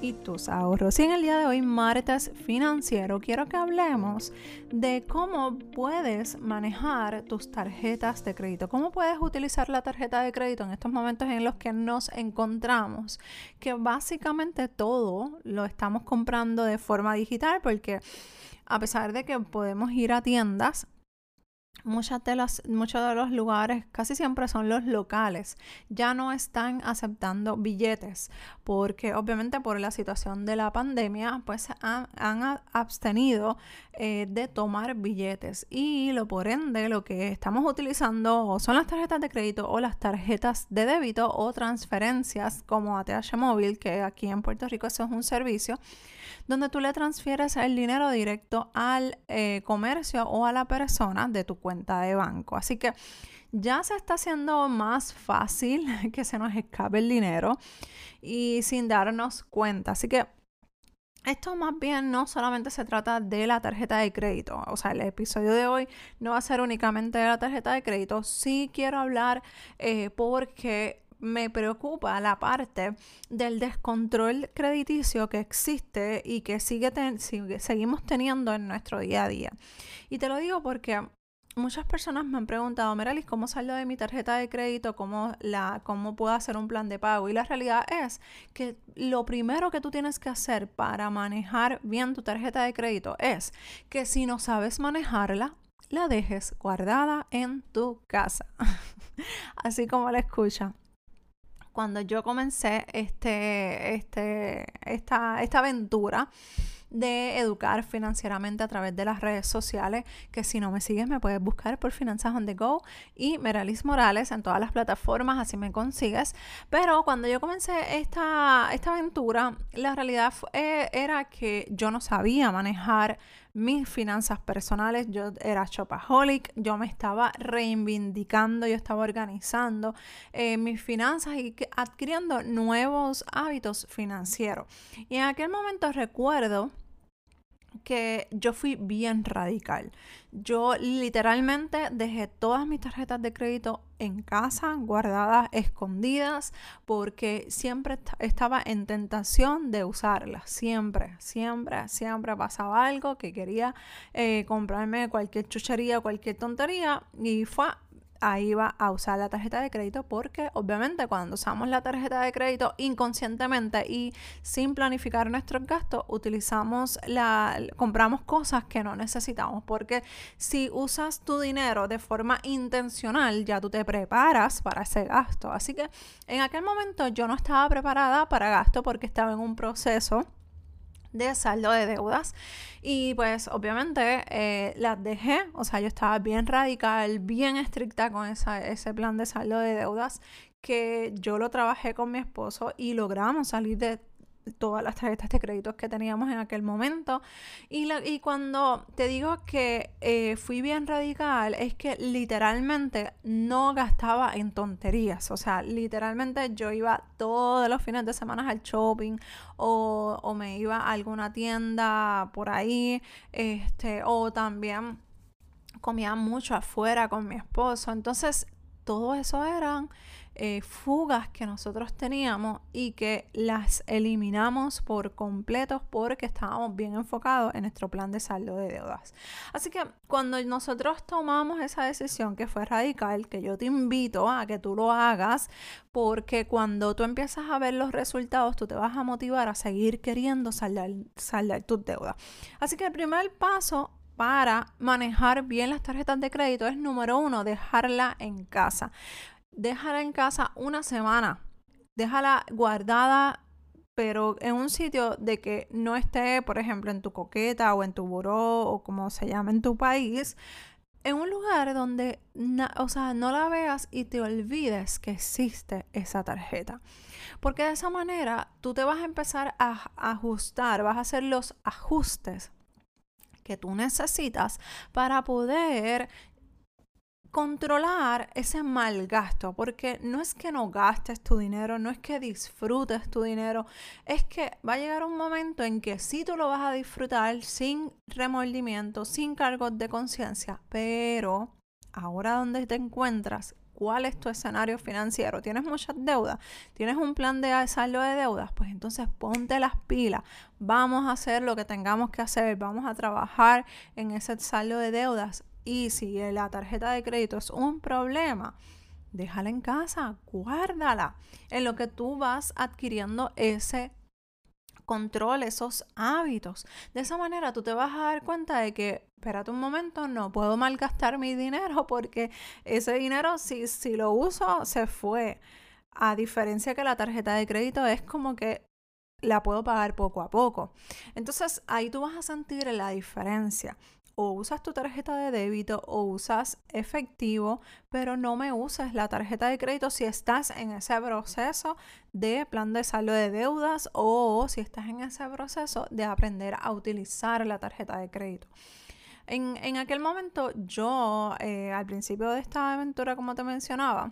y tus ahorros. Y en el día de hoy, martes financiero, quiero que hablemos de cómo puedes manejar tus tarjetas de crédito, cómo puedes utilizar la tarjeta de crédito en estos momentos en los que nos encontramos, que básicamente todo lo estamos comprando de forma digital porque a pesar de que podemos ir a tiendas, Muchas de las, muchos de los lugares, casi siempre son los locales, ya no están aceptando billetes porque obviamente por la situación de la pandemia pues han, abstenido eh, de tomar billetes. Y lo por ende lo que estamos utilizando son las tarjetas de crédito o las tarjetas de débito o transferencias como ATH móvil que aquí en Puerto Rico eso es un servicio donde tú le transfieres el dinero directo al eh, comercio o a la persona de tu cuenta de banco. Así que ya se está haciendo más fácil que se nos escape el dinero y sin darnos cuenta. Así que esto más bien no solamente se trata de la tarjeta de crédito, o sea, el episodio de hoy no va a ser únicamente de la tarjeta de crédito, sí quiero hablar eh, porque me preocupa la parte del descontrol crediticio que existe y que sigue, seguimos teniendo en nuestro día a día. Y te lo digo porque muchas personas me han preguntado, Meralis, ¿cómo salgo de mi tarjeta de crédito? ¿Cómo, la, ¿Cómo puedo hacer un plan de pago? Y la realidad es que lo primero que tú tienes que hacer para manejar bien tu tarjeta de crédito es que si no sabes manejarla, la dejes guardada en tu casa. Así como la escucha cuando yo comencé este, este, esta, esta aventura de educar financieramente a través de las redes sociales, que si no me sigues me puedes buscar por Finanzas on the Go y Meralis Morales en todas las plataformas, así me consigues. Pero cuando yo comencé esta, esta aventura, la realidad eh, era que yo no sabía manejar mis finanzas personales, yo era shopaholic, yo me estaba reivindicando, yo estaba organizando eh, mis finanzas y adquiriendo nuevos hábitos financieros. Y en aquel momento recuerdo que yo fui bien radical. Yo literalmente dejé todas mis tarjetas de crédito en casa, guardadas, escondidas, porque siempre estaba en tentación de usarlas. Siempre, siempre, siempre pasaba algo que quería eh, comprarme cualquier chuchería, cualquier tontería y fue ahí va a usar la tarjeta de crédito porque obviamente cuando usamos la tarjeta de crédito inconscientemente y sin planificar nuestros gastos, utilizamos la compramos cosas que no necesitamos porque si usas tu dinero de forma intencional, ya tú te preparas para ese gasto. Así que en aquel momento yo no estaba preparada para gasto porque estaba en un proceso de saldo de deudas. Y pues obviamente eh, las dejé, o sea, yo estaba bien radical, bien estricta con esa, ese plan de saldo de deudas que yo lo trabajé con mi esposo y logramos salir de todas las tarjetas de créditos que teníamos en aquel momento. Y, cuando te digo que eh, fui bien radical, es que literalmente no gastaba en tonterías. O sea, literalmente yo iba todos los fines de semana al shopping o, o me iba a alguna tienda por ahí. Este, o también comía mucho afuera con mi esposo. Entonces, todo eso eran eh, fugas que nosotros teníamos y que las eliminamos por completo porque estábamos bien enfocados en nuestro plan de saldo de deudas. Así que cuando nosotros tomamos esa decisión que fue radical, que yo te invito a que tú lo hagas, porque cuando tú empiezas a ver los resultados, tú te vas a motivar a seguir queriendo saldar, saldar tus deudas. Así que el primer paso para manejar bien las tarjetas de crédito es número uno, dejarla en casa déjala en casa una semana. Déjala guardada, pero en un sitio de que no esté, por ejemplo, en tu coqueta o en tu buró o como se llama en tu país. En un lugar donde, o sea, no la veas y te olvides que existe esa tarjeta. Porque de esa manera tú te vas a empezar a ajustar, vas a hacer los ajustes que tú necesitas para poder controlar ese mal gasto, porque no es que no gastes tu dinero, no es que disfrutes tu dinero, es que va a llegar un momento en que sí tú lo vas a disfrutar sin remordimiento, sin cargos de conciencia, pero ahora donde te encuentras, ¿cuál es tu escenario financiero? ¿Tienes muchas deudas? ¿Tienes un plan de saldo de deudas? Pues entonces ponte las pilas, vamos a hacer lo que tengamos que hacer, vamos a trabajar en ese saldo de deudas y si la tarjeta de crédito es un problema, déjala en casa, guárdala, en lo que tú vas adquiriendo ese control, esos hábitos. De esa manera tú te vas a dar cuenta de que, espérate un momento, no puedo malgastar mi dinero porque ese dinero si, si lo uso se fue. A diferencia que la tarjeta de crédito es como que la puedo pagar poco a poco. Entonces ahí tú vas a sentir la diferencia o usas tu tarjeta de débito o usas efectivo, pero no me uses la tarjeta de crédito si estás en ese proceso de plan de saldo de deudas o si estás en ese proceso de aprender a utilizar la tarjeta de crédito. En, aquel momento yo, eh, al principio de esta aventura, como te mencionaba,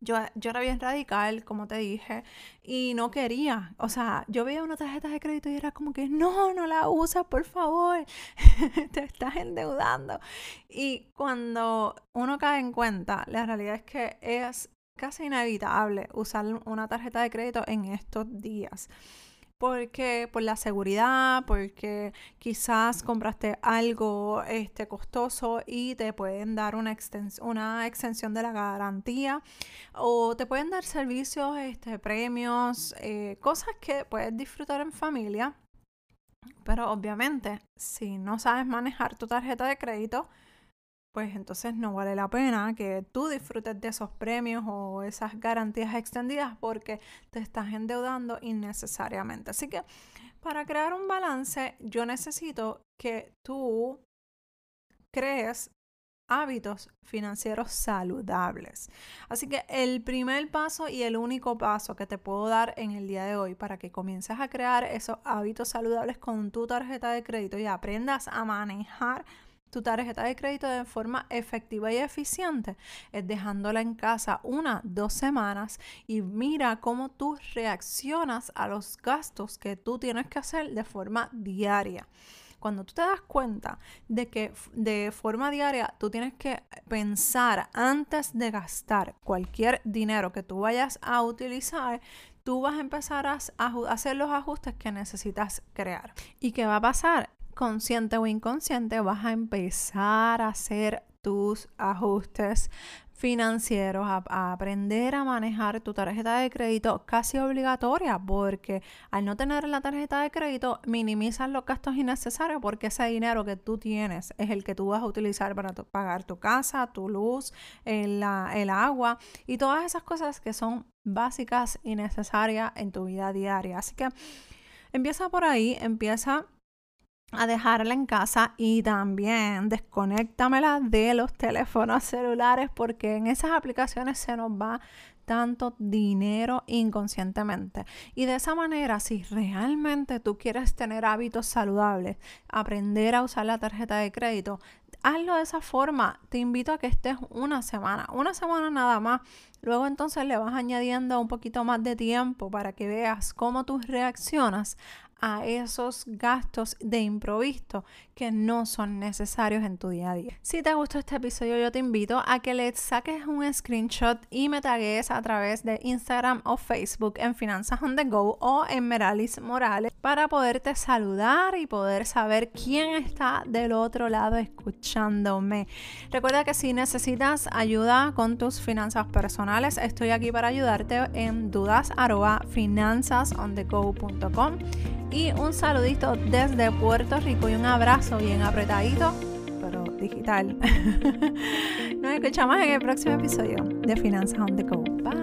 yo, era bien radical, como te dije, y no quería. O sea, yo veía una tarjeta de crédito y era como que, no, no la usas, por favor, te estás endeudando. Y cuando uno cae en cuenta, la realidad es que es casi inevitable usar una tarjeta de crédito en estos días porque por la seguridad, porque quizás compraste algo este, costoso y te pueden dar una, extensión de la garantía o te pueden dar servicios, este, premios, eh, cosas que puedes disfrutar en familia. Pero obviamente, si no sabes manejar tu tarjeta de crédito, pues entonces no vale la pena que tú disfrutes de esos premios o esas garantías extendidas porque te estás endeudando innecesariamente. Así que para crear un balance, yo necesito que tú crees hábitos financieros saludables. Así que el primer paso y el único paso que te puedo dar en el día de hoy para que comiences a crear esos hábitos saludables con tu tarjeta de crédito y aprendas a manejar tu tarjeta de crédito de forma efectiva y eficiente es dejándola en casa una, dos semanas y mira cómo tú reaccionas a los gastos que tú tienes que hacer de forma diaria. Cuando tú te das cuenta de que de forma diaria tú tienes que pensar antes de gastar cualquier dinero que tú vayas a utilizar, tú vas a empezar a, hacer los ajustes que necesitas crear. ¿Y qué va a pasar? Consciente o inconsciente, vas a empezar a hacer tus ajustes financieros, a, aprender a manejar tu tarjeta de crédito casi obligatoria, porque al no tener la tarjeta de crédito minimizas los gastos innecesarios porque ese dinero que tú tienes es el que tú vas a utilizar para pagar tu casa, tu luz, el, el agua y todas esas cosas que son básicas y necesarias en tu vida diaria. Así que empieza por ahí, empieza a dejarla en casa y también desconéctamela de los teléfonos celulares porque en esas aplicaciones se nos va tanto dinero inconscientemente. Y de esa manera, si realmente tú quieres tener hábitos saludables, aprender a usar la tarjeta de crédito, hazlo de esa forma. Te invito a que estés una semana, una semana nada más. Luego entonces le vas añadiendo un poquito más de tiempo para que veas cómo tú reaccionas a esos gastos de improviso que no son necesarios en tu día a día. Si te gustó este episodio, yo te invito a que le saques un screenshot y me tagues a través de Instagram o Facebook en Finanzas on the Go o en Meralis Morales para poderte saludar y poder saber quién está del otro lado escuchándome. Recuerda que si necesitas ayuda con tus finanzas personales, estoy aquí para ayudarte en dudas finanzasonthego.com y un saludito desde Puerto Rico y un abrazo bien apretadito, pero digital. Nos escuchamos en el próximo episodio de Finanzas on the Go. Bye.